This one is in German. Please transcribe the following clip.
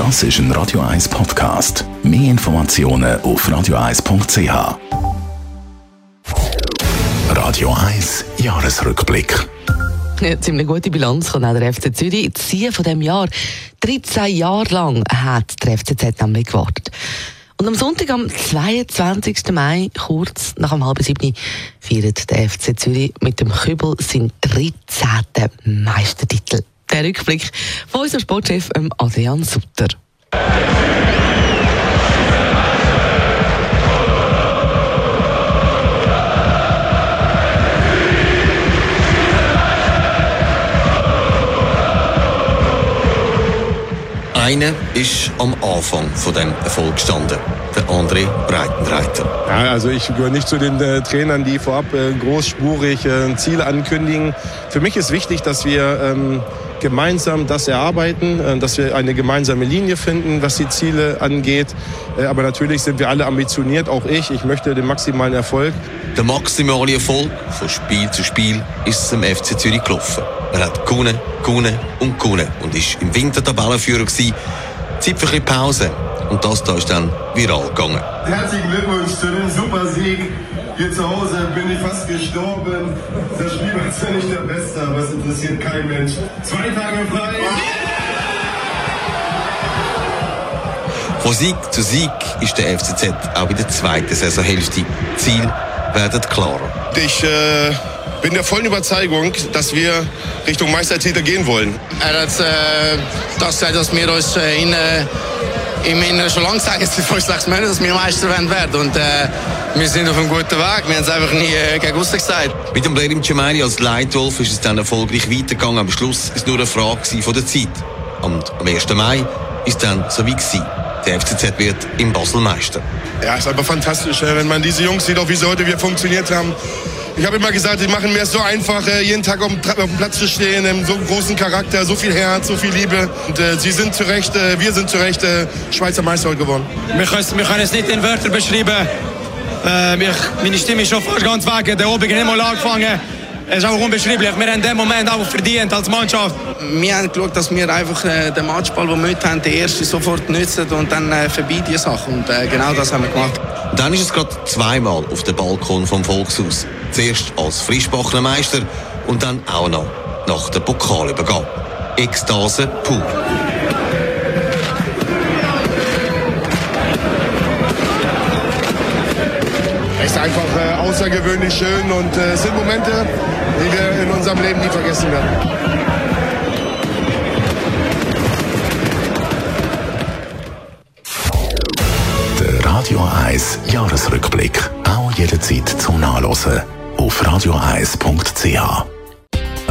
Das ist ein Radio 1 Podcast. Mehr Informationen auf radio1.ch. Radio 1 Jahresrückblick. Eine ziemlich gute Bilanz kann auch der FC Zürich ziehen von diesem Jahr. 13 Jahre lang hat der FCZ nämlich gewartet. Und am Sonntag, am 22. Mai, kurz nach dem halben sieben, feiert der FC Zürich mit dem Kübel seinen 13. Meistertitel. Der Rückblick von unserem Sportchef ähm, Adrian Sutter. Einer ist am Anfang von dem Erfolg gestanden, der André Breitenreiter. Ja, also ich gehöre nicht zu den äh, Trainern, die vorab äh, großspurig äh, Ziele ankündigen. Für mich ist wichtig, dass wir ähm, gemeinsam das erarbeiten, äh, dass wir eine gemeinsame Linie finden, was die Ziele angeht. Äh, aber natürlich sind wir alle ambitioniert, auch ich. Ich möchte den maximalen Erfolg. Der maximale Erfolg von Spiel zu Spiel ist es im FC Zürich gelaufen. Er hat gewonnen, gewonnen und gewonnen und ist im Winter Tabellenführer gewesen. Zeit für ein Pause. Und das da ist dann viral gegangen. Herzlichen Glückwunsch zu dem Supersieg. Hier zu Hause bin ich fast gestorben. Das Spiel war zwar nicht der Beste, aber es interessiert kein Mensch. Zwei Tage frei. Von Sieg zu Sieg ist der FCZ auch in der zweiten Saisonhälfte. Ziel werden klarer. Ich äh, bin der vollen Überzeugung, dass wir Richtung Meistertitel gehen wollen. Er hat äh, das dass wir uns äh, in, äh, im Inneren schon lange sagen, es sind fast sechs Monate, dass wir Meister werden werden. Und äh, wir sind auf einem guten Weg. Wir haben es einfach nie äh, gegen aussen gesagt. Mit dem Blerim Cemeri als Leitwolf ist es dann erfolgreich weitergegangen. Am Schluss war es nur eine Frage von der Zeit. Und am 1. Mai ist es dann so wie gewesen. Der FCZ wird im Basel Meister. Ja, ist aber fantastisch, äh, wenn man diese Jungs sieht, auch wie sie heute wieder funktioniert haben. Ich habe immer gesagt, sie machen mir es so einfach, äh, jeden Tag auf dem, Platz zu stehen, so großen Charakter, so viel Herz, so viel Liebe. Und äh, sie sind zu Recht, äh, wir sind zu Recht äh, Schweizer Meister heute geworden. Wir können, es nicht in Wörtern beschreiben. Äh, ich, meine Stimme ist schon fast ganz weg. Der Obig hat angefangen. Es ist auch unbeschreiblich. Wir haben in dem Moment auch verdient als Mannschaft. Wir haben geschaut, dass wir einfach äh, den Matchball, den wir heute haben, den ersten sofort nutzen und dann äh, vorbei die Sachen. Und äh, genau das haben wir gemacht. Dann ist es gerade zweimal auf dem Balkon vom Volkshaus. Zuerst als Frischbachener Meister und dann auch noch nach der Pokalübergabe. Ekstase pur. Außergewöhnlich schön und äh, es sind Momente, die wir in unserem Leben nie vergessen werden. Der Radio 1 Jahresrückblick. Auch jederzeit zum Nachlesen auf radio1.ch.